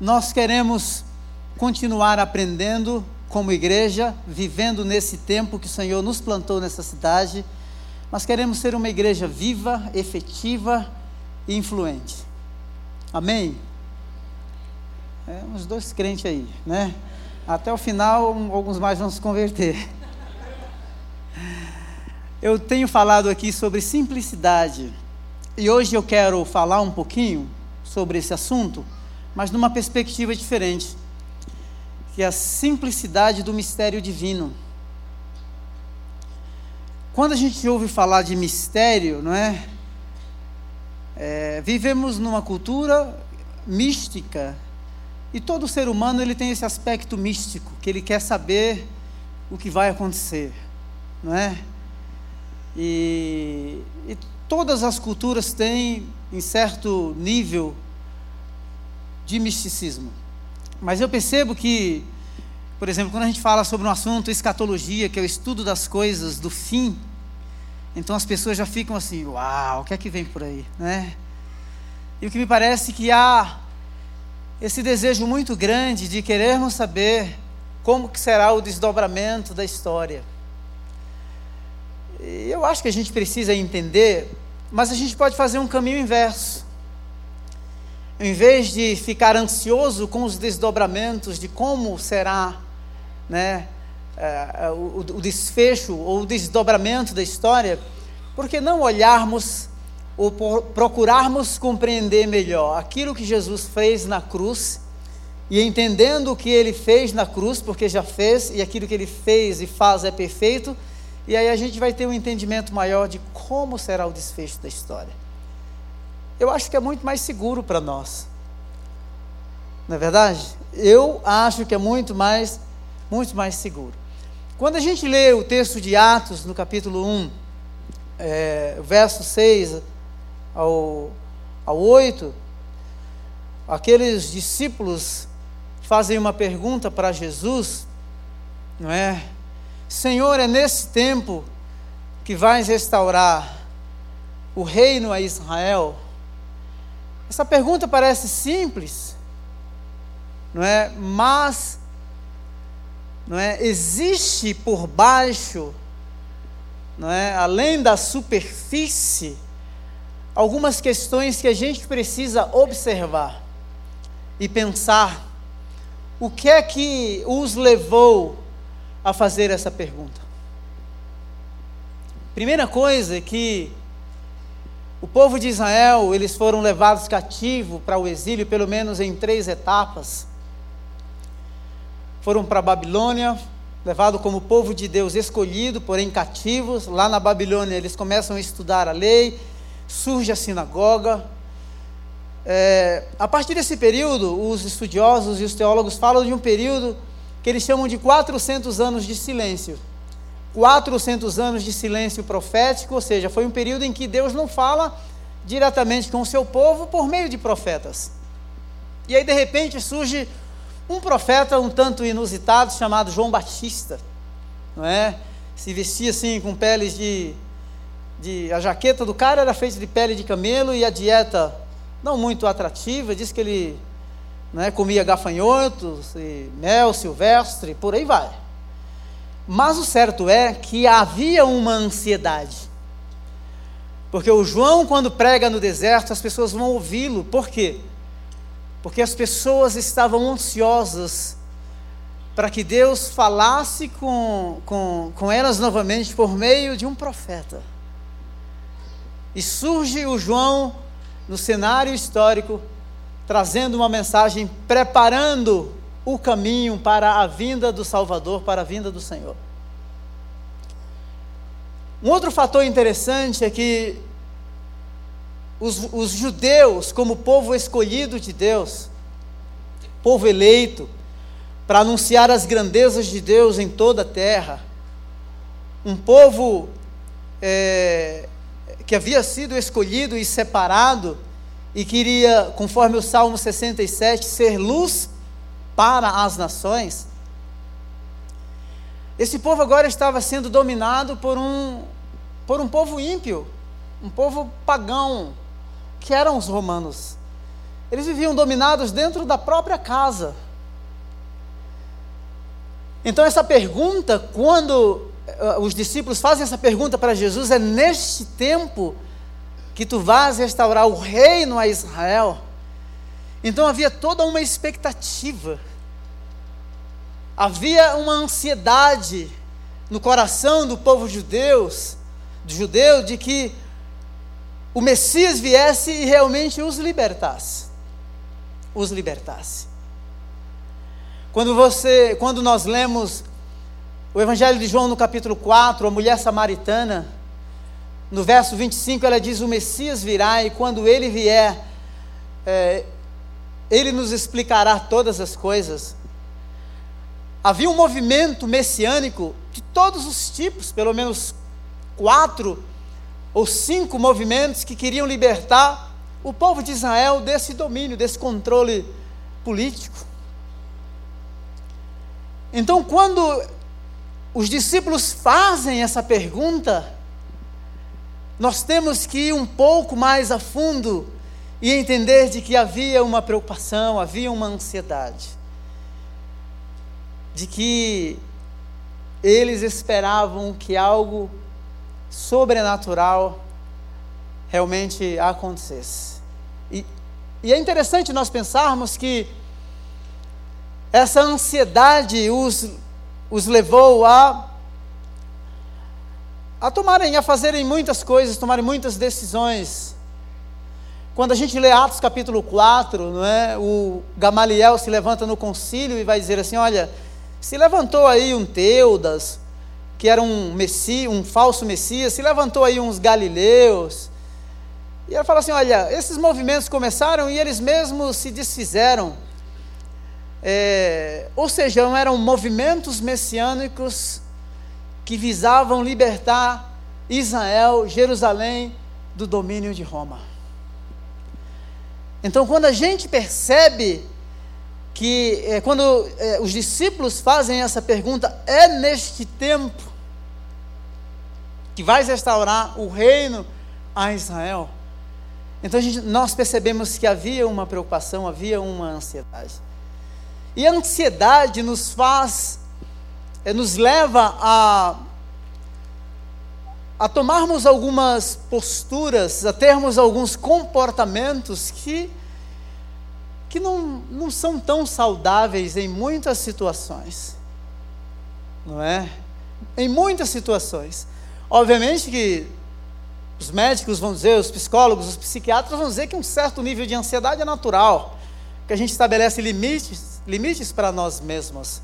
nós queremos continuar aprendendo como igreja, vivendo nesse tempo que o Senhor nos plantou nessa cidade, mas queremos ser uma igreja viva, efetiva e influente. Amém? É, uns dois crentes aí, né? Até o final, alguns mais vão se converter. Eu tenho falado aqui sobre simplicidade. E hoje eu quero falar um pouquinho sobre esse assunto, mas numa perspectiva diferente, que é a simplicidade do mistério divino. Quando a gente ouve falar de mistério, não é? é vivemos numa cultura mística e todo ser humano ele tem esse aspecto místico, que ele quer saber o que vai acontecer, não é? E, e todas as culturas têm, em certo nível, de misticismo. Mas eu percebo que, por exemplo, quando a gente fala sobre um assunto escatologia, que é o estudo das coisas do fim, então as pessoas já ficam assim, uau, o que é que vem por aí, né? E o que me parece que há esse desejo muito grande de querermos saber como que será o desdobramento da história. E eu acho que a gente precisa entender, mas a gente pode fazer um caminho inverso. Em vez de ficar ansioso com os desdobramentos de como será né, uh, o, o desfecho ou o desdobramento da história, por que não olharmos ou procurarmos compreender melhor aquilo que Jesus fez na cruz e entendendo o que ele fez na cruz, porque já fez e aquilo que ele fez e faz é perfeito, e aí a gente vai ter um entendimento maior de como será o desfecho da história. Eu acho que é muito mais seguro para nós. Não é verdade? Eu acho que é muito mais, muito mais seguro. Quando a gente lê o texto de Atos, no capítulo 1, é, verso 6 ao, ao 8, aqueles discípulos fazem uma pergunta para Jesus, não é? Senhor, é nesse tempo que vais restaurar o reino a Israel? Essa pergunta parece simples, não é? Mas não é? Existe por baixo, não é? Além da superfície, algumas questões que a gente precisa observar e pensar o que é que os levou a fazer essa pergunta. Primeira coisa é que o povo de Israel, eles foram levados cativo para o exílio, pelo menos em três etapas. Foram para a Babilônia, levado como povo de Deus escolhido, porém cativos. Lá na Babilônia eles começam a estudar a lei, surge a sinagoga. É, a partir desse período, os estudiosos e os teólogos falam de um período que eles chamam de 400 anos de silêncio. 400 anos de silêncio profético, ou seja, foi um período em que Deus não fala diretamente com o seu povo por meio de profetas. E aí, de repente, surge um profeta um tanto inusitado chamado João Batista, não é? Se vestia assim com peles de de, a jaqueta do cara era feita de pele de camelo e a dieta não muito atrativa, diz que ele né, comia gafanhotos, e mel silvestre, por aí vai. Mas o certo é que havia uma ansiedade. Porque o João, quando prega no deserto, as pessoas vão ouvi-lo. Por quê? Porque as pessoas estavam ansiosas para que Deus falasse com, com, com elas novamente por meio de um profeta. E surge o João no cenário histórico, trazendo uma mensagem, preparando o caminho para a vinda do Salvador, para a vinda do Senhor. Um outro fator interessante é que os, os judeus, como povo escolhido de Deus, povo eleito, para anunciar as grandezas de Deus em toda a terra, um povo é, que havia sido escolhido e separado e queria, conforme o Salmo 67, ser luz para as nações. Esse povo agora estava sendo dominado por um, por um povo ímpio, um povo pagão, que eram os romanos. Eles viviam dominados dentro da própria casa. Então, essa pergunta, quando uh, os discípulos fazem essa pergunta para Jesus, é neste tempo que tu vais restaurar o reino a Israel. Então havia toda uma expectativa, havia uma ansiedade no coração do povo judeus, do judeu, de que o Messias viesse e realmente os libertasse. Os libertasse. Quando você, quando nós lemos o Evangelho de João no capítulo 4, a mulher samaritana, no verso 25 ela diz: O Messias virá e quando ele vier, é, ele nos explicará todas as coisas. Havia um movimento messiânico de todos os tipos, pelo menos quatro ou cinco movimentos que queriam libertar o povo de Israel desse domínio, desse controle político. Então, quando os discípulos fazem essa pergunta, nós temos que ir um pouco mais a fundo e entender de que havia uma preocupação, havia uma ansiedade, de que eles esperavam que algo sobrenatural realmente acontecesse. E, e é interessante nós pensarmos que essa ansiedade os, os levou a, a tomarem, a fazerem muitas coisas, tomarem muitas decisões. Quando a gente lê Atos capítulo 4, não é? o Gamaliel se levanta no concílio e vai dizer assim: olha, se levantou aí um Teudas, que era um messi, um falso messias, se levantou aí uns galileus. E ele fala assim: olha, esses movimentos começaram e eles mesmos se desfizeram. É, ou seja, eram movimentos messiânicos que visavam libertar Israel, Jerusalém, do domínio de Roma. Então, quando a gente percebe que, é, quando é, os discípulos fazem essa pergunta, é neste tempo que vai restaurar o reino a Israel. Então, gente, nós percebemos que havia uma preocupação, havia uma ansiedade. E a ansiedade nos faz, é, nos leva a, a tomarmos algumas posturas, a termos alguns comportamentos que, que não, não são tão saudáveis em muitas situações. Não é? Em muitas situações. Obviamente que os médicos vão dizer, os psicólogos, os psiquiatras vão dizer que um certo nível de ansiedade é natural, que a gente estabelece limites limites para nós mesmos.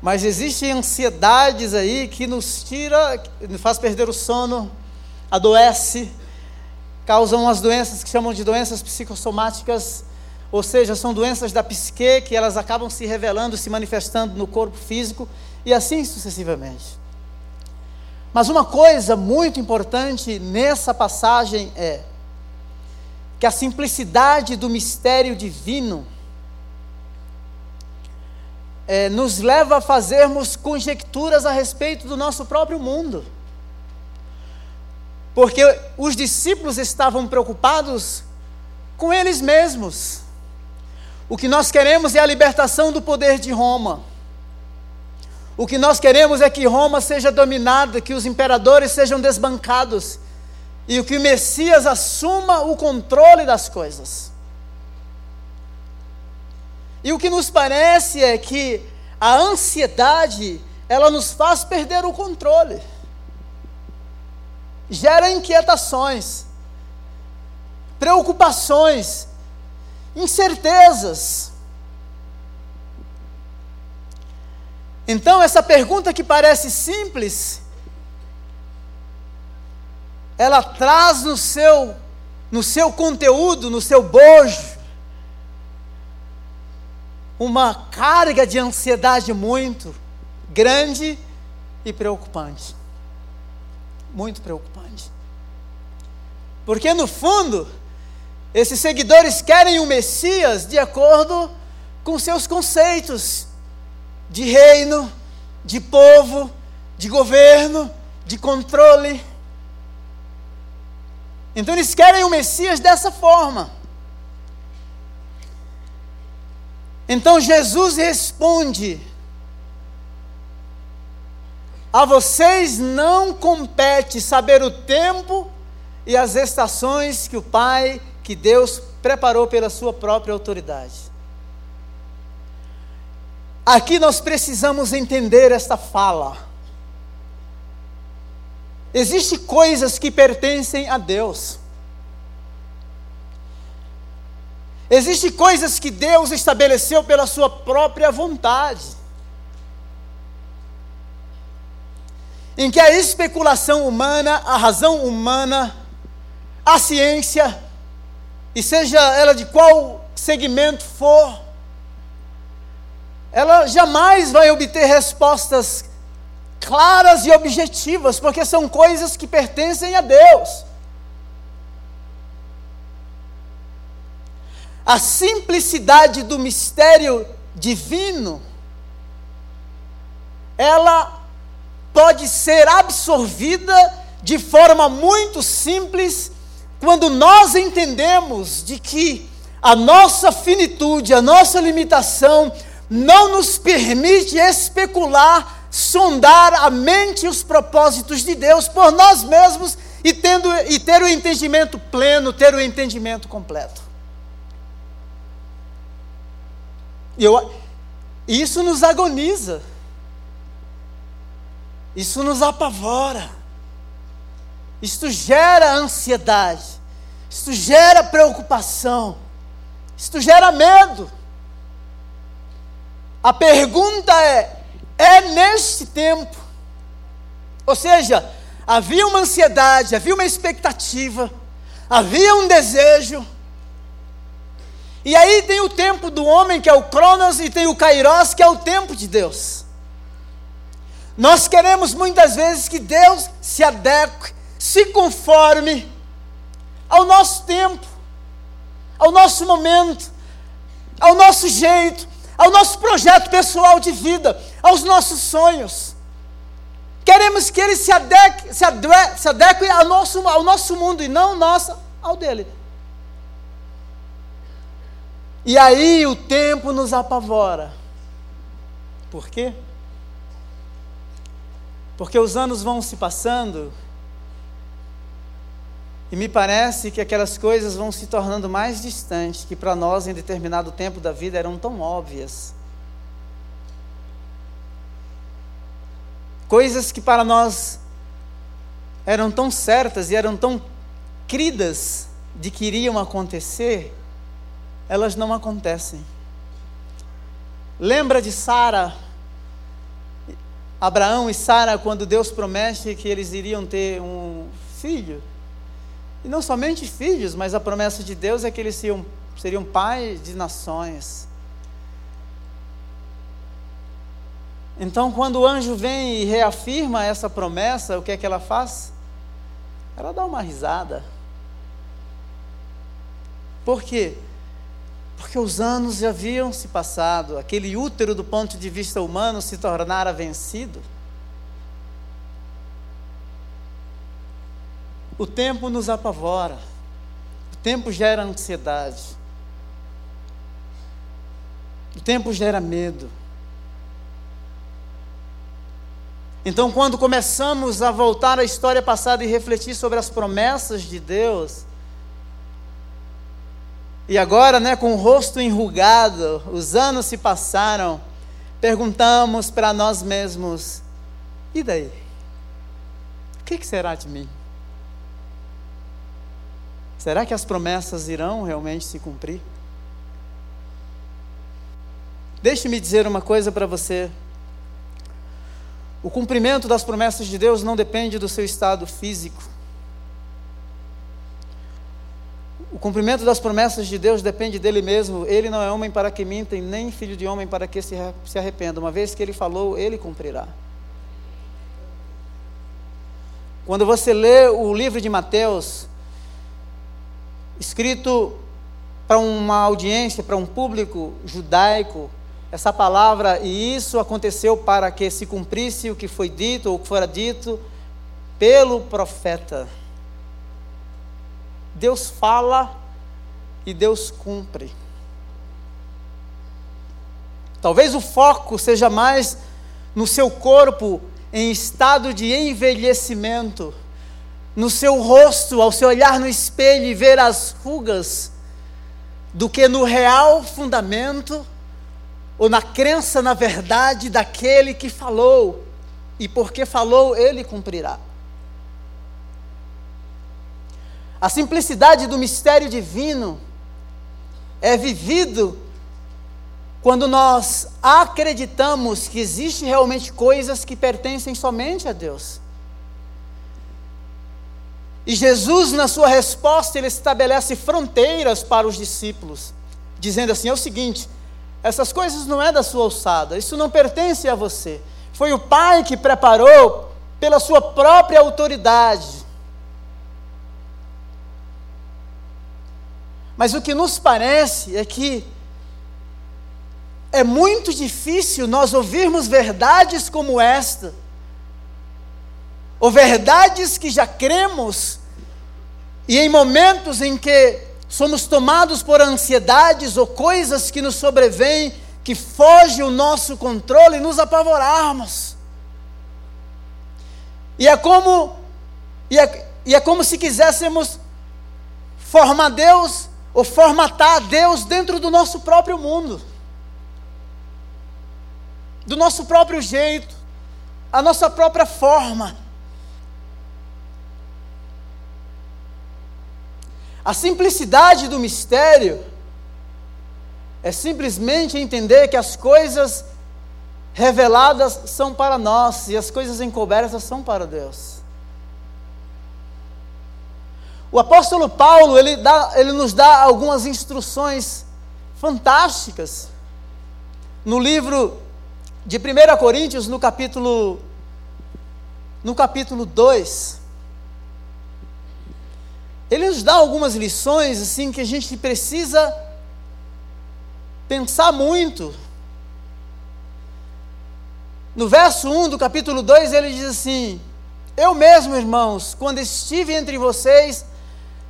Mas existem ansiedades aí que nos tira, nos faz perder o sono, adoece, causam as doenças que chamam de doenças psicossomáticas, ou seja, são doenças da psique que elas acabam se revelando, se manifestando no corpo físico e assim sucessivamente. Mas uma coisa muito importante nessa passagem é que a simplicidade do mistério divino é, nos leva a fazermos conjecturas a respeito do nosso próprio mundo. Porque os discípulos estavam preocupados com eles mesmos. O que nós queremos é a libertação do poder de Roma. O que nós queremos é que Roma seja dominada, que os imperadores sejam desbancados e que o Messias assuma o controle das coisas. E o que nos parece é que a ansiedade, ela nos faz perder o controle. Gera inquietações, preocupações, incertezas. Então, essa pergunta que parece simples, ela traz no seu, no seu conteúdo, no seu bojo, uma carga de ansiedade muito grande e preocupante. Muito preocupante. Porque no fundo, esses seguidores querem o Messias de acordo com seus conceitos de reino, de povo, de governo, de controle. Então eles querem o Messias dessa forma. Então Jesus responde: A vocês não compete saber o tempo e as estações que o Pai, que Deus preparou pela sua própria autoridade. Aqui nós precisamos entender esta fala. Existem coisas que pertencem a Deus. Existem coisas que Deus estabeleceu pela sua própria vontade. Em que a especulação humana, a razão humana, a ciência, e seja ela de qual segmento for, ela jamais vai obter respostas claras e objetivas, porque são coisas que pertencem a Deus. A simplicidade do mistério divino, ela pode ser absorvida de forma muito simples quando nós entendemos de que a nossa finitude, a nossa limitação não nos permite especular, sondar a mente e os propósitos de Deus por nós mesmos e, tendo, e ter o entendimento pleno, ter o entendimento completo. E eu, isso nos agoniza. Isso nos apavora. Isto gera ansiedade. Isto gera preocupação. Isto gera medo. A pergunta é: é neste tempo? Ou seja, havia uma ansiedade, havia uma expectativa, havia um desejo e aí tem o tempo do homem, que é o Cronos, e tem o Kairos, que é o tempo de Deus. Nós queremos muitas vezes que Deus se adeque, se conforme ao nosso tempo, ao nosso momento, ao nosso jeito, ao nosso projeto pessoal de vida, aos nossos sonhos. Queremos que Ele se adeque, se adeque, ao, nosso, ao nosso mundo e não nosso, ao dele. E aí o tempo nos apavora. Por quê? Porque os anos vão se passando e me parece que aquelas coisas vão se tornando mais distantes, que para nós em determinado tempo da vida eram tão óbvias. Coisas que para nós eram tão certas e eram tão cridas de que iriam acontecer, elas não acontecem. Lembra de Sara, Abraão e Sara, quando Deus promete que eles iriam ter um filho? E não somente filhos, mas a promessa de Deus é que eles seriam, seriam pais de nações. Então, quando o anjo vem e reafirma essa promessa, o que é que ela faz? Ela dá uma risada. Por quê? Porque os anos já haviam se passado, aquele útero, do ponto de vista humano, se tornara vencido. O tempo nos apavora, o tempo gera ansiedade, o tempo gera medo. Então, quando começamos a voltar à história passada e refletir sobre as promessas de Deus, e agora, né, com o rosto enrugado, os anos se passaram, perguntamos para nós mesmos: e daí? O que, que será de mim? Será que as promessas irão realmente se cumprir? Deixe-me dizer uma coisa para você. O cumprimento das promessas de Deus não depende do seu estado físico. O cumprimento das promessas de Deus depende dele mesmo. Ele não é homem para que minta, e nem filho de homem para que se arrependa. Uma vez que ele falou, ele cumprirá. Quando você lê o livro de Mateus, escrito para uma audiência, para um público judaico, essa palavra, e isso aconteceu para que se cumprisse o que foi dito, ou que fora dito pelo profeta. Deus fala e Deus cumpre. Talvez o foco seja mais no seu corpo em estado de envelhecimento, no seu rosto, ao se olhar no espelho e ver as rugas, do que no real fundamento ou na crença na verdade daquele que falou, e porque falou, ele cumprirá. A simplicidade do mistério divino é vivido quando nós acreditamos que existem realmente coisas que pertencem somente a Deus. E Jesus, na sua resposta, ele estabelece fronteiras para os discípulos, dizendo assim: é o seguinte, essas coisas não é da sua alçada, isso não pertence a você. Foi o Pai que preparou pela sua própria autoridade. Mas o que nos parece é que é muito difícil nós ouvirmos verdades como esta, ou verdades que já cremos, e em momentos em que somos tomados por ansiedades ou coisas que nos sobrevêm, que fogem o nosso controle, nos apavorarmos. E é como, e é, e é como se quiséssemos formar Deus, ou formatar Deus dentro do nosso próprio mundo do nosso próprio jeito, a nossa própria forma. A simplicidade do mistério é simplesmente entender que as coisas reveladas são para nós e as coisas encobertas são para Deus. O apóstolo Paulo, ele, dá, ele nos dá algumas instruções fantásticas no livro de 1 Coríntios, no capítulo, no capítulo 2, ele nos dá algumas lições assim que a gente precisa pensar muito. No verso 1 do capítulo 2, ele diz assim: Eu mesmo, irmãos, quando estive entre vocês,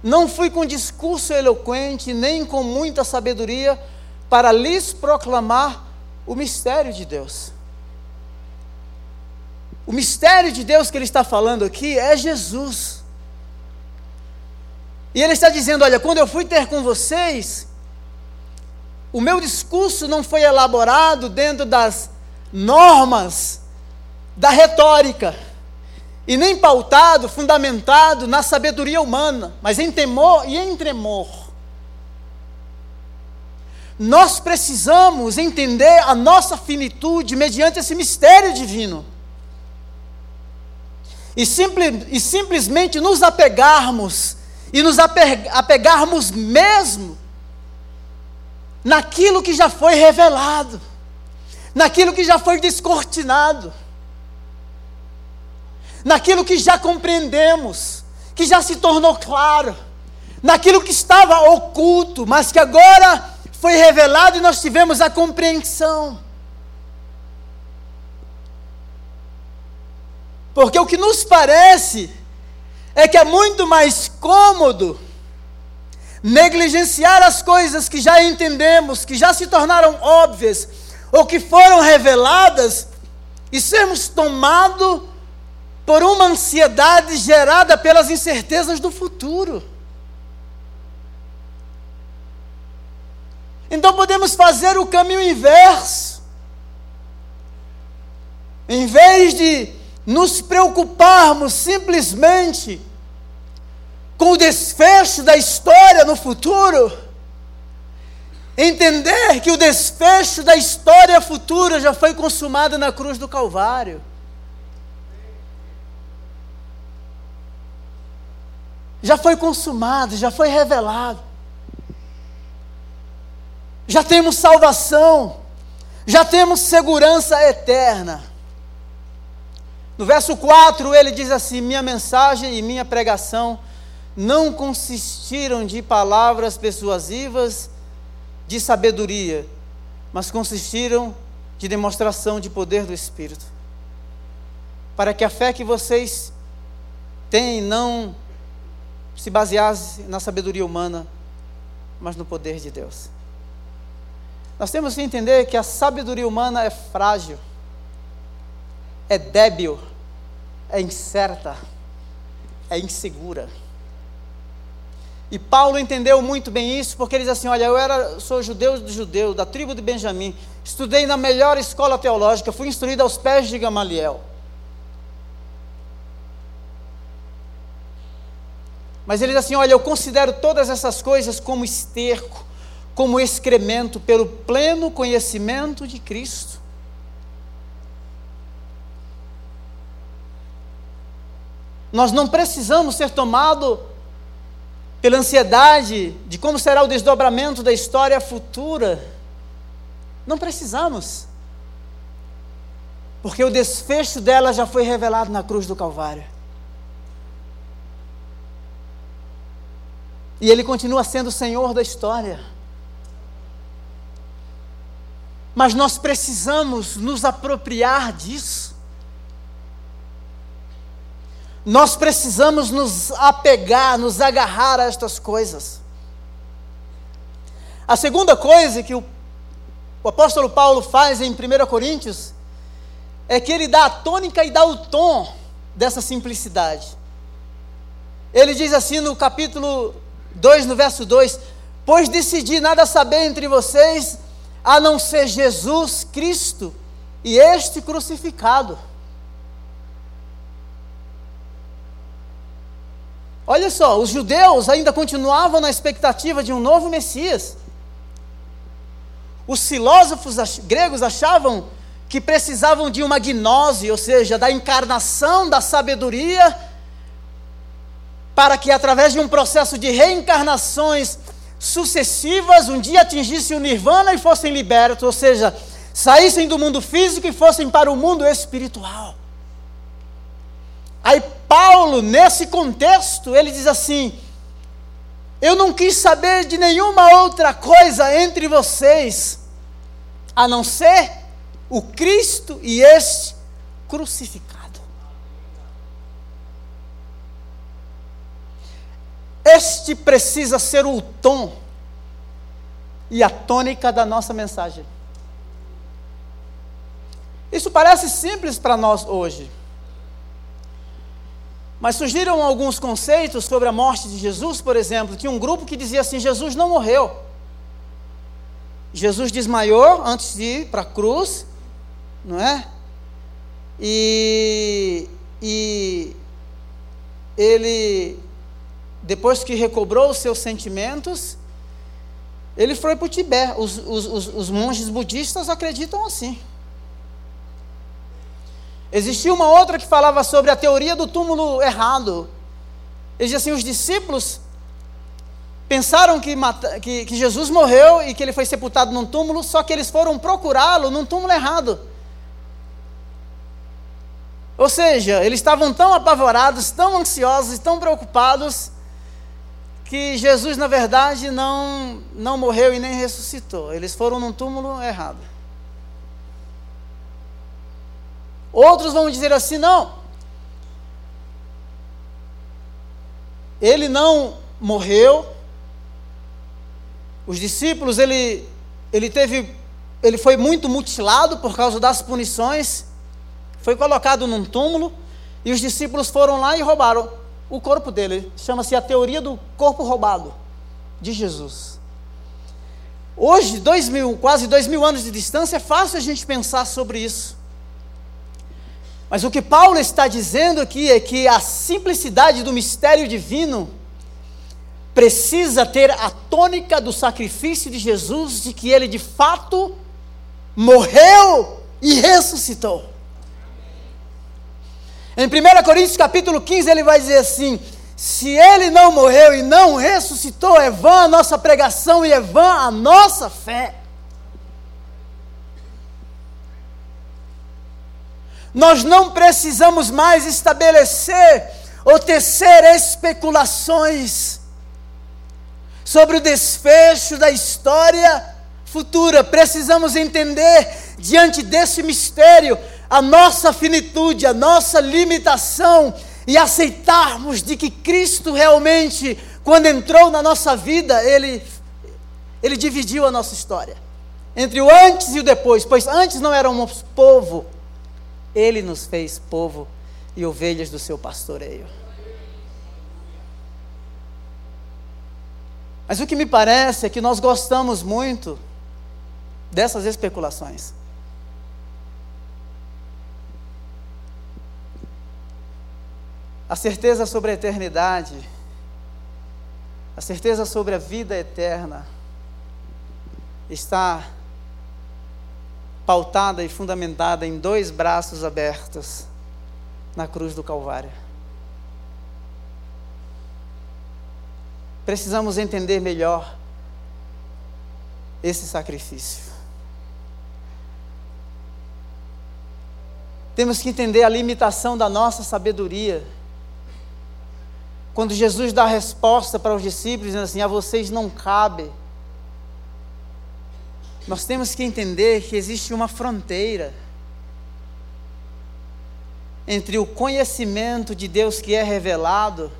não fui com discurso eloquente, nem com muita sabedoria, para lhes proclamar o mistério de Deus. O mistério de Deus que ele está falando aqui é Jesus. E ele está dizendo: Olha, quando eu fui ter com vocês, o meu discurso não foi elaborado dentro das normas da retórica, e nem pautado, fundamentado na sabedoria humana, mas em temor e em tremor. Nós precisamos entender a nossa finitude mediante esse mistério divino. E, e simplesmente nos apegarmos, e nos apegarmos mesmo naquilo que já foi revelado, naquilo que já foi descortinado, naquilo que já compreendemos, que já se tornou claro, naquilo que estava oculto, mas que agora foi revelado e nós tivemos a compreensão. Porque o que nos parece é que é muito mais cômodo negligenciar as coisas que já entendemos, que já se tornaram óbvias, ou que foram reveladas, e sermos tomados por uma ansiedade gerada pelas incertezas do futuro. Então podemos fazer o caminho inverso. Em vez de nos preocuparmos simplesmente com o desfecho da história no futuro, entender que o desfecho da história futura já foi consumado na cruz do Calvário. Já foi consumado, já foi revelado já temos salvação, já temos segurança eterna. No verso 4 ele diz assim: Minha mensagem e minha pregação não consistiram de palavras persuasivas de sabedoria, mas consistiram de demonstração de poder do Espírito. Para que a fé que vocês têm não se baseasse na sabedoria humana, mas no poder de Deus. Nós temos que entender que a sabedoria humana é frágil, é débil, é incerta, é insegura. E Paulo entendeu muito bem isso, porque ele diz assim: Olha, eu era, sou judeu de judeu, da tribo de Benjamim, estudei na melhor escola teológica, fui instruído aos pés de Gamaliel. Mas ele diz assim: Olha, eu considero todas essas coisas como esterco, como excremento, pelo pleno conhecimento de Cristo. Nós não precisamos ser tomados pela ansiedade de como será o desdobramento da história futura. Não precisamos. Porque o desfecho dela já foi revelado na cruz do Calvário. E ele continua sendo o Senhor da história. Mas nós precisamos nos apropriar disso. Nós precisamos nos apegar, nos agarrar a estas coisas. A segunda coisa que o, o apóstolo Paulo faz em 1 Coríntios é que ele dá a tônica e dá o tom dessa simplicidade. Ele diz assim no capítulo 2, no verso 2: Pois decidi nada saber entre vocês a não ser Jesus Cristo e este crucificado. Olha só, os judeus ainda continuavam na expectativa de um novo Messias. Os filósofos gregos achavam que precisavam de uma gnose, ou seja, da encarnação da sabedoria, para que através de um processo de reencarnações sucessivas, um dia atingissem o nirvana e fossem libertos, ou seja, saíssem do mundo físico e fossem para o mundo espiritual. Aí Paulo, nesse contexto, ele diz assim: Eu não quis saber de nenhuma outra coisa entre vocês, a não ser o Cristo e este crucificado. Este precisa ser o tom e a tônica da nossa mensagem. Isso parece simples para nós hoje. Mas surgiram alguns conceitos sobre a morte de Jesus, por exemplo. Tinha um grupo que dizia assim: Jesus não morreu. Jesus desmaiou antes de ir para a cruz, não é? E, e ele, depois que recobrou os seus sentimentos, ele foi para o Tibete. Os, os, os, os monges budistas acreditam assim. Existia uma outra que falava sobre a teoria do túmulo errado. Ele assim: os discípulos pensaram que, que, que, Jesus morreu e que ele foi sepultado num túmulo, só que eles foram procurá-lo num túmulo errado. Ou seja, eles estavam tão apavorados, tão ansiosos, tão preocupados, que Jesus, na verdade, não, não morreu e nem ressuscitou. Eles foram num túmulo errado. Outros vão dizer assim: não, ele não morreu. Os discípulos, ele, ele teve, ele foi muito mutilado por causa das punições, foi colocado num túmulo e os discípulos foram lá e roubaram o corpo dele. Chama-se a teoria do corpo roubado de Jesus. Hoje, dois mil, quase dois mil anos de distância, é fácil a gente pensar sobre isso. Mas o que Paulo está dizendo aqui é que a simplicidade do mistério divino precisa ter a tônica do sacrifício de Jesus, de que ele de fato morreu e ressuscitou. Em 1 Coríntios capítulo 15 ele vai dizer assim: se ele não morreu e não ressuscitou, é vã a nossa pregação e é vã a nossa fé. Nós não precisamos mais estabelecer ou tecer especulações sobre o desfecho da história futura. Precisamos entender, diante desse mistério, a nossa finitude, a nossa limitação e aceitarmos de que Cristo realmente, quando entrou na nossa vida, ele, ele dividiu a nossa história entre o antes e o depois, pois antes não éramos povo, ele nos fez povo e ovelhas do seu pastoreio. Mas o que me parece é que nós gostamos muito dessas especulações. A certeza sobre a eternidade, a certeza sobre a vida eterna, está pautada e fundamentada em dois braços abertos na cruz do Calvário. Precisamos entender melhor esse sacrifício. Temos que entender a limitação da nossa sabedoria. Quando Jesus dá a resposta para os discípulos, dizendo assim: A vocês não cabe. Nós temos que entender que existe uma fronteira entre o conhecimento de Deus que é revelado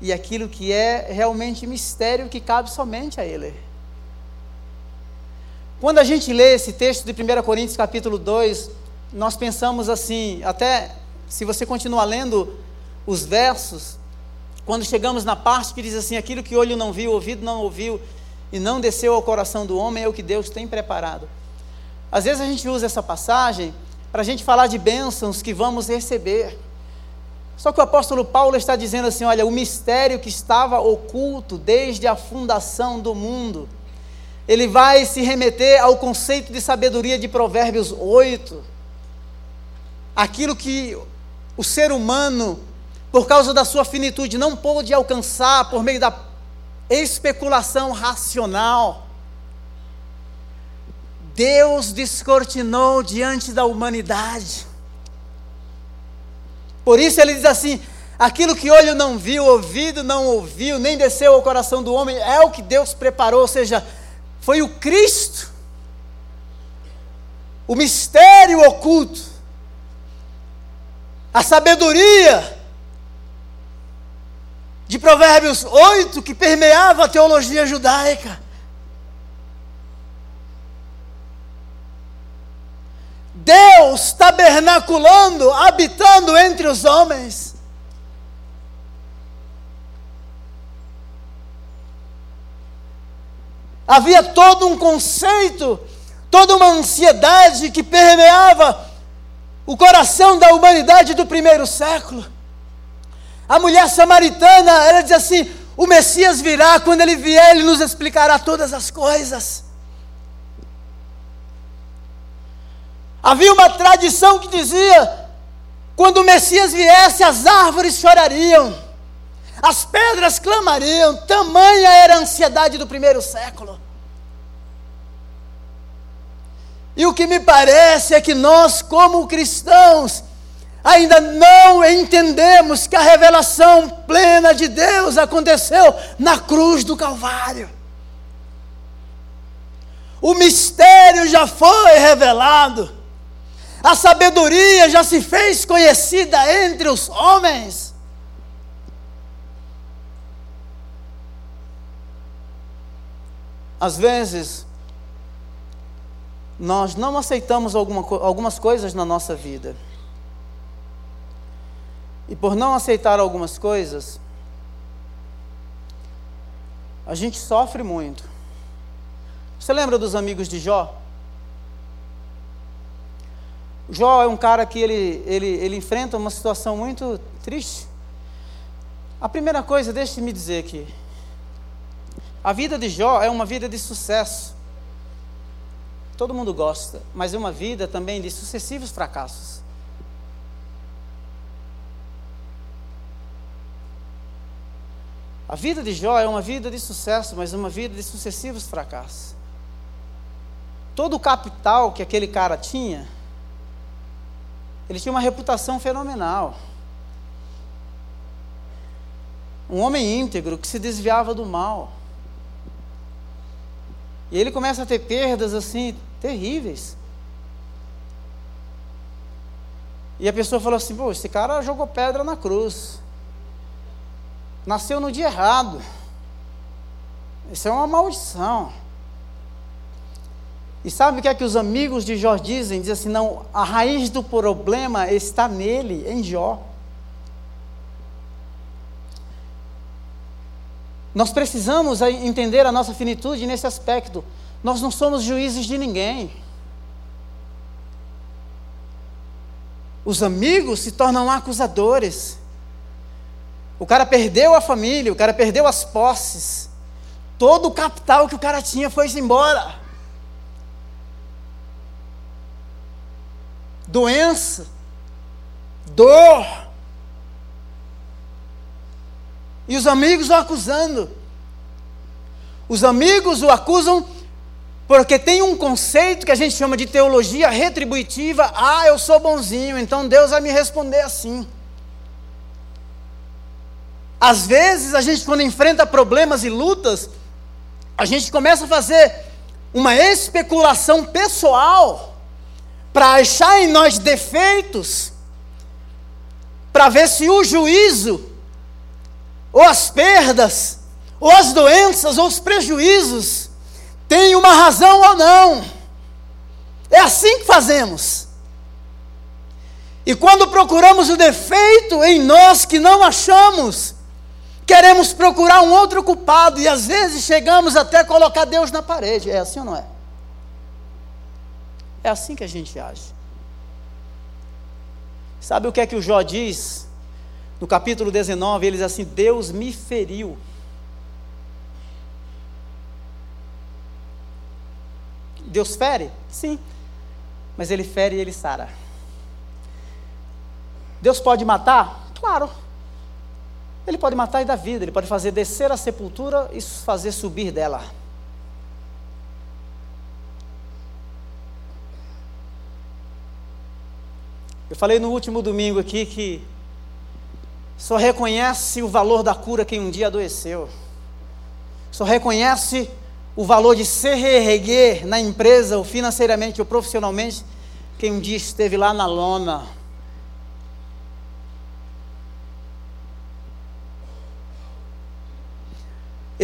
e aquilo que é realmente mistério que cabe somente a Ele. Quando a gente lê esse texto de 1 Coríntios capítulo 2, nós pensamos assim, até se você continuar lendo os versos, quando chegamos na parte que diz assim: aquilo que olho não viu, ouvido não ouviu, e não desceu ao coração do homem, é o que Deus tem preparado. Às vezes a gente usa essa passagem para a gente falar de bênçãos que vamos receber. Só que o apóstolo Paulo está dizendo assim: olha, o mistério que estava oculto desde a fundação do mundo, ele vai se remeter ao conceito de sabedoria de Provérbios 8, aquilo que o ser humano, por causa da sua finitude, não pôde alcançar por meio da especulação racional. Deus descortinou diante da humanidade. Por isso ele diz assim: aquilo que olho não viu, ouvido não ouviu, nem desceu ao coração do homem, é o que Deus preparou, ou seja, foi o Cristo, o mistério oculto, a sabedoria de Provérbios 8 que permeava a teologia judaica. Deus tabernaculando, habitando entre os homens. Havia todo um conceito, toda uma ansiedade que permeava o coração da humanidade do primeiro século. A mulher samaritana, ela diz assim: o Messias virá, quando ele vier, ele nos explicará todas as coisas. Havia uma tradição que dizia: quando o Messias viesse, as árvores chorariam, as pedras clamariam, tamanha era a ansiedade do primeiro século. E o que me parece é que nós, como cristãos, ainda não entendemos que a revelação plena de Deus aconteceu na cruz do Calvário. O mistério já foi revelado. A sabedoria já se fez conhecida entre os homens. Às vezes, nós não aceitamos alguma, algumas coisas na nossa vida. E por não aceitar algumas coisas, a gente sofre muito. Você lembra dos amigos de Jó? Jó é um cara que ele, ele, ele enfrenta uma situação muito triste. A primeira coisa, deixe-me dizer aqui. A vida de Jó é uma vida de sucesso. Todo mundo gosta, mas é uma vida também de sucessivos fracassos. A vida de Jó é uma vida de sucesso, mas uma vida de sucessivos fracassos. Todo o capital que aquele cara tinha, ele tinha uma reputação fenomenal. Um homem íntegro que se desviava do mal. E ele começa a ter perdas assim terríveis. E a pessoa falou assim: pô, esse cara jogou pedra na cruz. Nasceu no dia errado. Isso é uma maldição. E sabe o que é que os amigos de Jó dizem? Dizem assim: não, a raiz do problema está nele, em Jó. Nós precisamos entender a nossa finitude nesse aspecto. Nós não somos juízes de ninguém. Os amigos se tornam acusadores. O cara perdeu a família, o cara perdeu as posses. Todo o capital que o cara tinha foi-se embora. doença, dor. E os amigos o acusando. Os amigos o acusam porque tem um conceito que a gente chama de teologia retributiva. Ah, eu sou bonzinho, então Deus vai me responder assim. Às vezes, a gente, quando enfrenta problemas e lutas, a gente começa a fazer uma especulação pessoal para achar em nós defeitos, para ver se o juízo, ou as perdas, ou as doenças, ou os prejuízos, tem uma razão ou não. É assim que fazemos. E quando procuramos o defeito em nós que não achamos, queremos procurar um outro culpado e às vezes chegamos até colocar Deus na parede. É assim ou não é? É assim que a gente age. Sabe o que é que o Jó diz? No capítulo 19, ele diz assim: Deus me feriu. Deus fere? Sim. Mas ele fere e ele sara. Deus pode matar? Claro. Ele pode matar e dar vida, ele pode fazer descer a sepultura e fazer subir dela. Eu falei no último domingo aqui que só reconhece o valor da cura quem um dia adoeceu. Só reconhece o valor de se reerguer na empresa, ou financeiramente ou profissionalmente, quem um dia esteve lá na lona.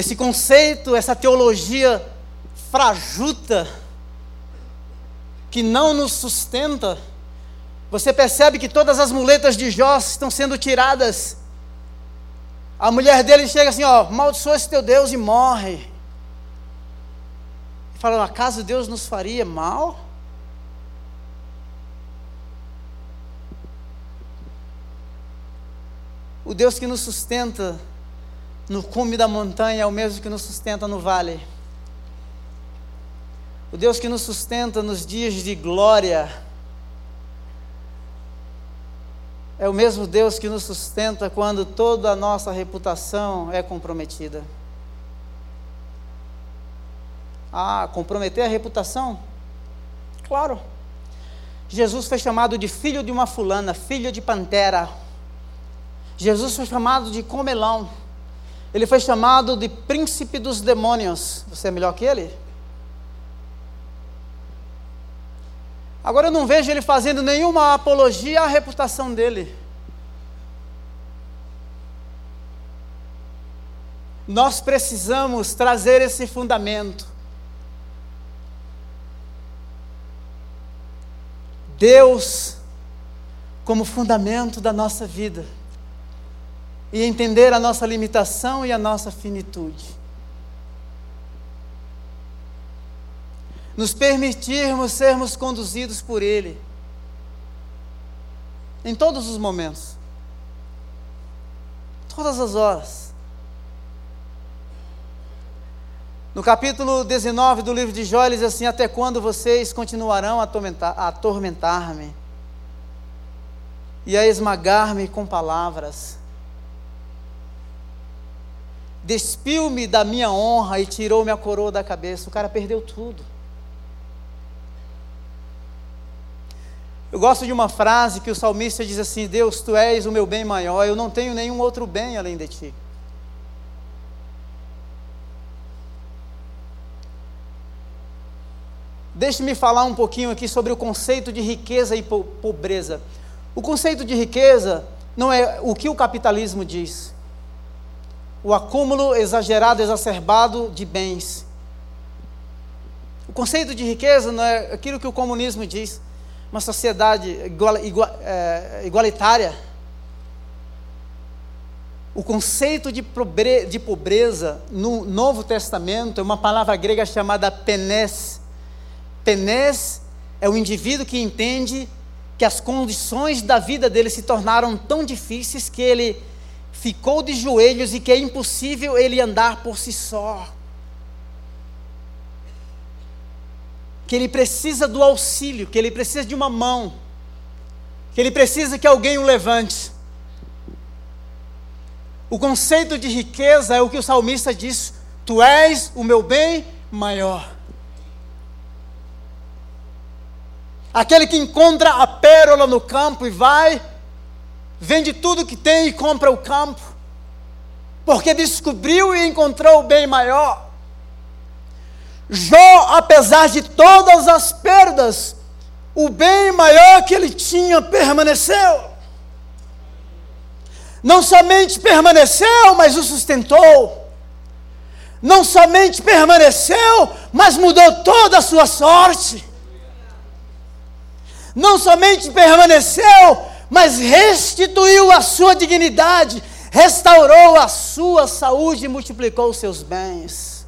Esse conceito, essa teologia frajuta, que não nos sustenta, você percebe que todas as muletas de Jó estão sendo tiradas. A mulher dele chega assim, ó, maldiçoa esse teu Deus e morre. Fala, acaso Deus nos faria mal? O Deus que nos sustenta no cume da montanha é o mesmo que nos sustenta no vale. O Deus que nos sustenta nos dias de glória é o mesmo Deus que nos sustenta quando toda a nossa reputação é comprometida. Ah, comprometer a reputação? Claro. Jesus foi chamado de filho de uma fulana, filho de pantera. Jesus foi chamado de comelão. Ele foi chamado de príncipe dos demônios. Você é melhor que ele? Agora eu não vejo ele fazendo nenhuma apologia à reputação dele. Nós precisamos trazer esse fundamento. Deus como fundamento da nossa vida. E entender a nossa limitação e a nossa finitude. nos permitirmos sermos conduzidos por Ele, em todos os momentos, todas as horas. No capítulo 19 do livro de Jó, ele diz assim: Até quando vocês continuarão a atormentar-me e a esmagar-me com palavras? Despiu-me da minha honra e tirou minha coroa da cabeça. O cara perdeu tudo. Eu gosto de uma frase que o salmista diz assim: Deus, tu és o meu bem maior, eu não tenho nenhum outro bem além de ti. Deixe-me falar um pouquinho aqui sobre o conceito de riqueza e pobreza. O conceito de riqueza não é o que o capitalismo diz. O acúmulo exagerado, exacerbado de bens. O conceito de riqueza não é aquilo que o comunismo diz, uma sociedade igual, igual, é, igualitária. O conceito de, pobre, de pobreza no Novo Testamento é uma palavra grega chamada penes. Penes é o indivíduo que entende que as condições da vida dele se tornaram tão difíceis que ele ficou de joelhos e que é impossível ele andar por si só. Que ele precisa do auxílio, que ele precisa de uma mão, que ele precisa que alguém o levante. O conceito de riqueza é o que o salmista diz: Tu és o meu bem maior. Aquele que encontra a pérola no campo e vai, vende tudo que tem e compra o campo, porque descobriu e encontrou o bem maior. Jó, apesar de todas as perdas, o bem maior que ele tinha permaneceu não somente permaneceu, mas o sustentou. Não somente permaneceu, mas mudou toda a sua sorte. Não somente permaneceu, mas restituiu a sua dignidade, restaurou a sua saúde e multiplicou os seus bens.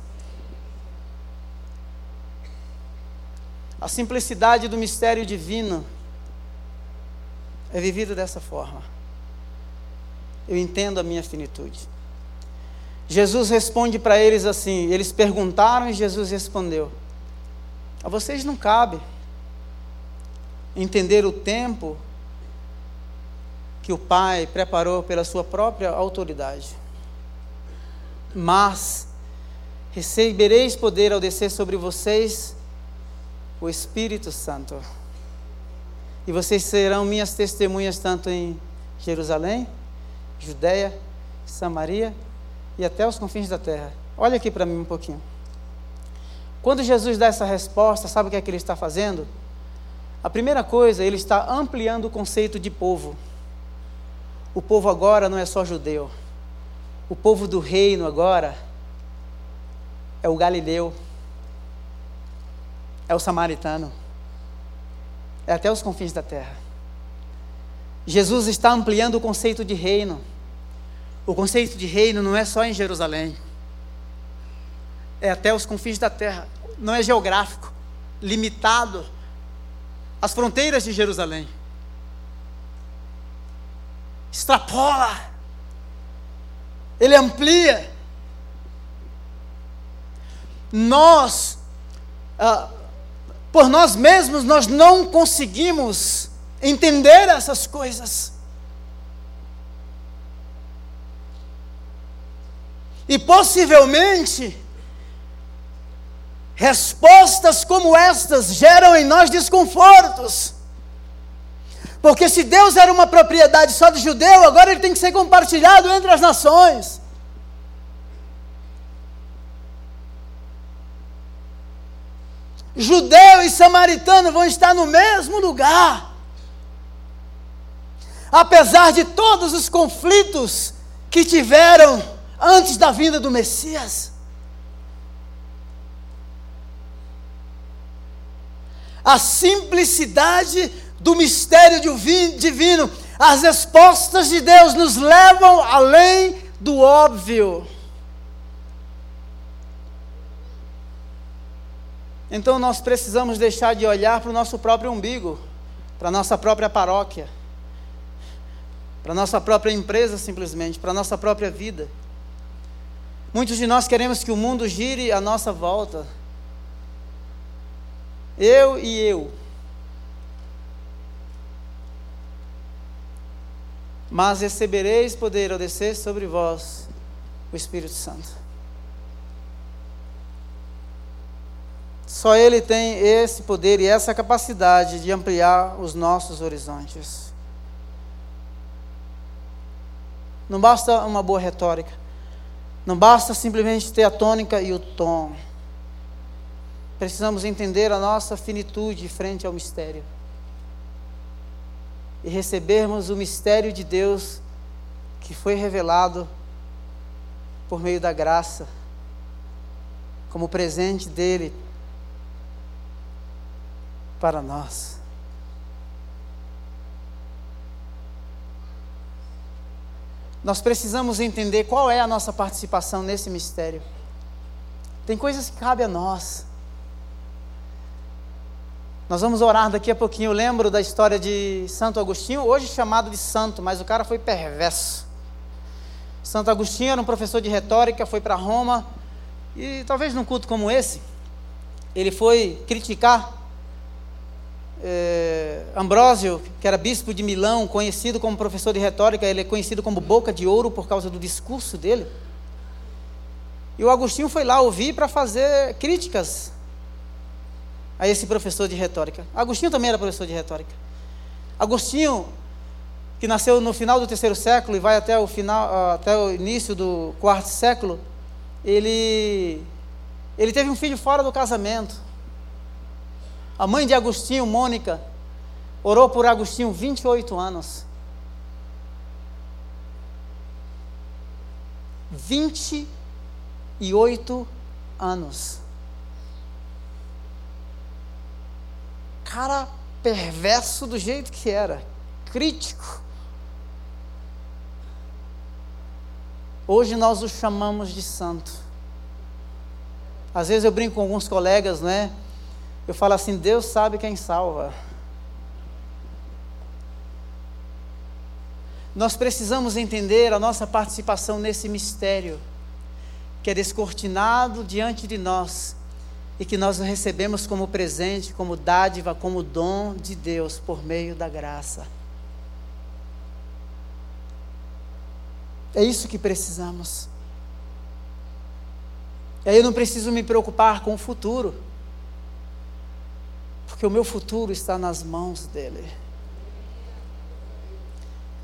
A simplicidade do mistério divino é vivida dessa forma eu entendo a minha finitude. Jesus responde para eles assim: eles perguntaram e Jesus respondeu: A vocês não cabe entender o tempo que o Pai preparou pela sua própria autoridade. Mas recebereis poder ao descer sobre vocês o Espírito Santo. E vocês serão minhas testemunhas tanto em Jerusalém, Judéia, Samaria e até os confins da terra. Olha aqui para mim um pouquinho. Quando Jesus dá essa resposta, sabe o que é que ele está fazendo? A primeira coisa, ele está ampliando o conceito de povo. O povo agora não é só judeu. O povo do reino agora é o galileu, é o samaritano, é até os confins da terra. Jesus está ampliando o conceito de reino. O conceito de reino não é só em Jerusalém, é até os confins da terra, não é geográfico, limitado às fronteiras de Jerusalém. Extrapola, ele amplia. Nós, ah, por nós mesmos, nós não conseguimos entender essas coisas. E possivelmente, respostas como estas geram em nós desconfortos. Porque se Deus era uma propriedade só de judeu, agora ele tem que ser compartilhado entre as nações. Judeu e samaritano vão estar no mesmo lugar. Apesar de todos os conflitos que tiveram antes da vinda do Messias. A simplicidade do mistério divino, as respostas de Deus nos levam além do óbvio. Então nós precisamos deixar de olhar para o nosso próprio umbigo, para a nossa própria paróquia, para a nossa própria empresa, simplesmente, para a nossa própria vida. Muitos de nós queremos que o mundo gire à nossa volta. Eu e eu. Mas recebereis poder ao descer sobre vós o Espírito Santo. Só Ele tem esse poder e essa capacidade de ampliar os nossos horizontes. Não basta uma boa retórica. Não basta simplesmente ter a tônica e o tom. Precisamos entender a nossa finitude frente ao mistério. E recebermos o mistério de Deus que foi revelado por meio da graça, como presente dele para nós. Nós precisamos entender qual é a nossa participação nesse mistério. Tem coisas que cabem a nós. Nós vamos orar daqui a pouquinho. Eu lembro da história de Santo Agostinho, hoje chamado de santo, mas o cara foi perverso. Santo Agostinho era um professor de retórica, foi para Roma e talvez num culto como esse, ele foi criticar é, Ambrósio, que era bispo de Milão, conhecido como professor de retórica, ele é conhecido como boca de ouro por causa do discurso dele. E o Agostinho foi lá ouvir para fazer críticas a esse professor de retórica. Agostinho também era professor de retórica. Agostinho, que nasceu no final do terceiro século e vai até o final, até o início do quarto século, ele ele teve um filho fora do casamento. A mãe de Agostinho, Mônica, orou por Agostinho 28 anos. 28 anos. Cara perverso do jeito que era, crítico. Hoje nós o chamamos de santo. Às vezes eu brinco com alguns colegas, né? Eu falo assim: Deus sabe quem salva. Nós precisamos entender a nossa participação nesse mistério, que é descortinado diante de nós e que nós recebemos como presente, como dádiva, como dom de Deus por meio da graça. É isso que precisamos. E aí eu não preciso me preocupar com o futuro porque o meu futuro está nas mãos dele.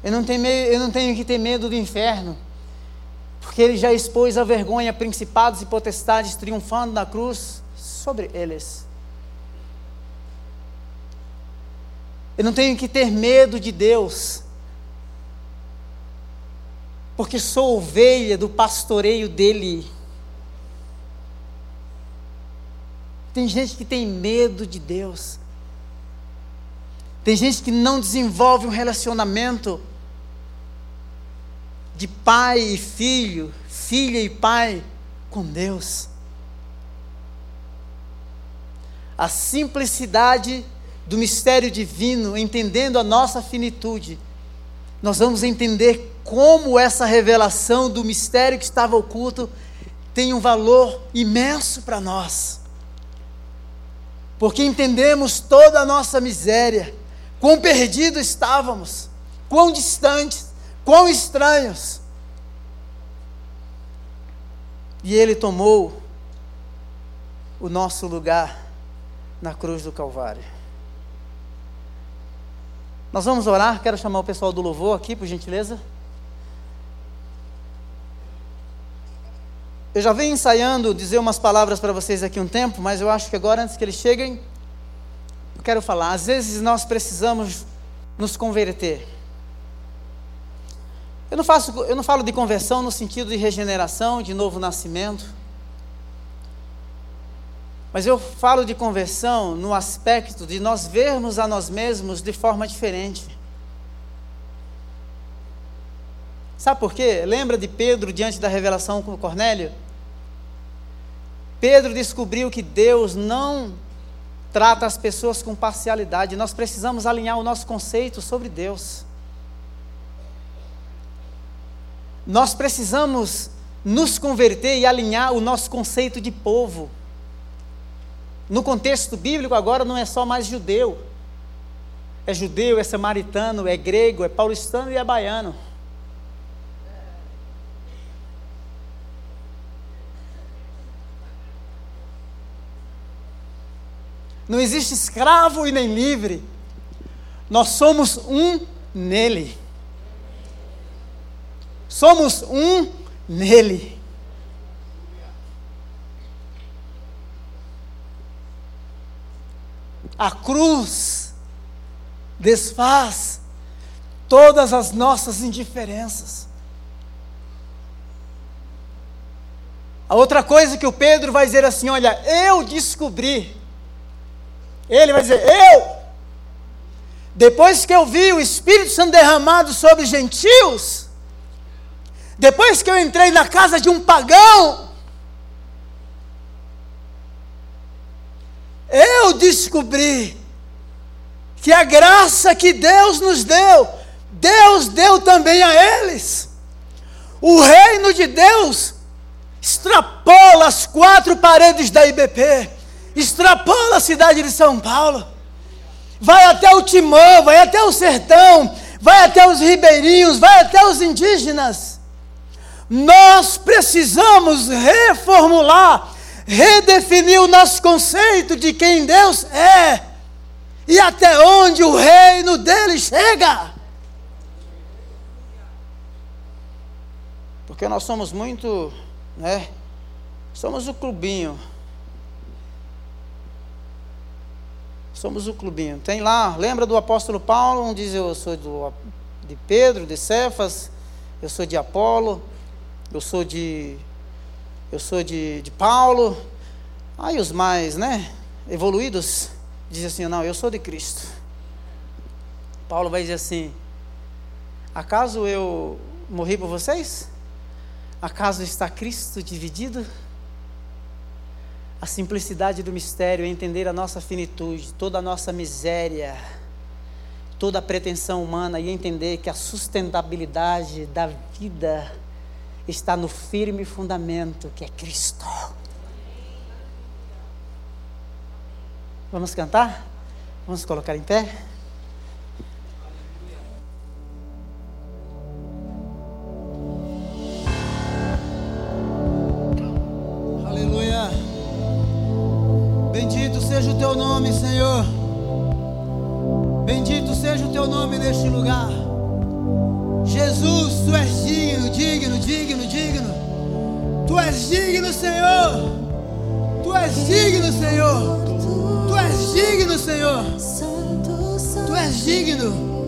Eu não, tenho, eu não tenho que ter medo do inferno, porque ele já expôs a vergonha, principados e potestades triunfando na cruz sobre eles. Eu não tenho que ter medo de Deus, porque sou ovelha do pastoreio dele. Tem gente que tem medo de Deus. Tem gente que não desenvolve um relacionamento de pai e filho, filha e pai com Deus. A simplicidade do mistério divino, entendendo a nossa finitude, nós vamos entender como essa revelação do mistério que estava oculto tem um valor imenso para nós. Porque entendemos toda a nossa miséria, quão perdidos estávamos, quão distantes, quão estranhos. E Ele tomou o nosso lugar na cruz do Calvário. Nós vamos orar, quero chamar o pessoal do louvor aqui, por gentileza. Eu já venho ensaiando dizer umas palavras para vocês aqui um tempo, mas eu acho que agora, antes que eles cheguem, eu quero falar. Às vezes nós precisamos nos converter. Eu não, faço, eu não falo de conversão no sentido de regeneração, de novo nascimento. Mas eu falo de conversão no aspecto de nós vermos a nós mesmos de forma diferente. Sabe por quê? Lembra de Pedro diante da revelação com Cornélio? Pedro descobriu que Deus não trata as pessoas com parcialidade. Nós precisamos alinhar o nosso conceito sobre Deus. Nós precisamos nos converter e alinhar o nosso conceito de povo. No contexto bíblico, agora não é só mais judeu. É judeu, é samaritano, é grego, é paulistano e é baiano. Não existe escravo e nem livre. Nós somos um nele. Somos um nele. A cruz desfaz todas as nossas indiferenças. A outra coisa que o Pedro vai dizer assim: olha, eu descobri Ele vai dizer: Eu. Depois que eu vi o Espírito Santo derramado sobre gentios, depois que eu entrei na casa de um pagão, eu descobri que a graça que Deus nos deu, Deus deu também a eles. O reino de Deus extrapola as quatro paredes da IBP, extrapola a cidade de São Paulo, vai até o Timão, vai até o sertão, vai até os ribeirinhos, vai até os indígenas. Nós precisamos reformular, redefinir o nosso conceito de quem Deus é e até onde o reino dele chega. Porque nós somos muito, né? Somos o clubinho. Somos o clubinho. Tem lá, lembra do apóstolo Paulo, onde diz eu sou do, de Pedro, de Cefas, eu sou de Apolo, eu sou de eu sou de, de Paulo. Aí os mais, né, evoluídos diz assim: Não, eu sou de Cristo. Paulo vai dizer assim: Acaso eu morri por vocês? Acaso está Cristo dividido? A simplicidade do mistério é entender a nossa finitude, toda a nossa miséria, toda a pretensão humana e entender que a sustentabilidade da vida está no firme fundamento que é Cristo. Vamos cantar? Vamos colocar em pé? Aleluia. Bendito seja o teu nome, Senhor. Bendito seja o teu nome neste lugar. Jesus, tu és digno, digno, digno, digno. Tu és digno, Senhor. Tu és digno, Senhor. Tu és digno, Senhor. Tu és digno. Tu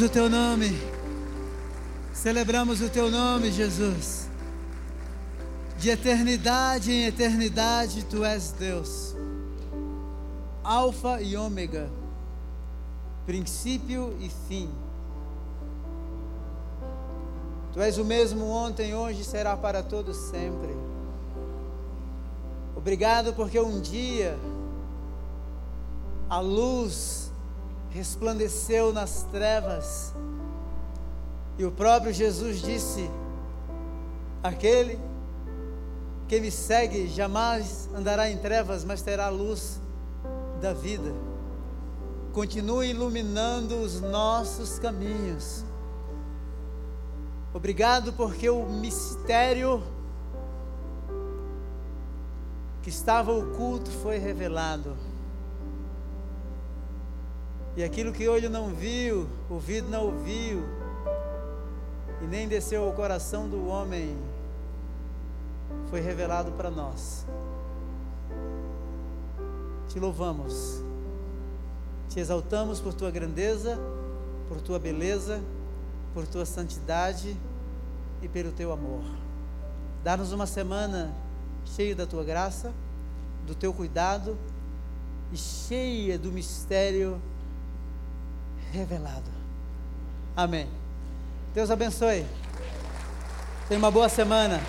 Celebramos o teu nome. Celebramos o teu nome, Jesus. De eternidade em eternidade tu és Deus. Alfa e Ômega. Princípio e fim. Tu és o mesmo ontem, hoje será para todos sempre. Obrigado porque um dia a luz resplandeceu nas trevas e o próprio Jesus disse: Aquele que me segue jamais andará em trevas, mas terá a luz da vida. Continue iluminando os nossos caminhos. Obrigado porque o mistério que estava oculto foi revelado. E aquilo que olho não viu, ouvido não ouviu, e nem desceu ao coração do homem, foi revelado para nós. Te louvamos, te exaltamos por tua grandeza, por tua beleza, por tua santidade e pelo teu amor. Dá-nos uma semana cheia da tua graça, do teu cuidado e cheia do mistério revelado. Amém. Deus abençoe. Tenha uma boa semana.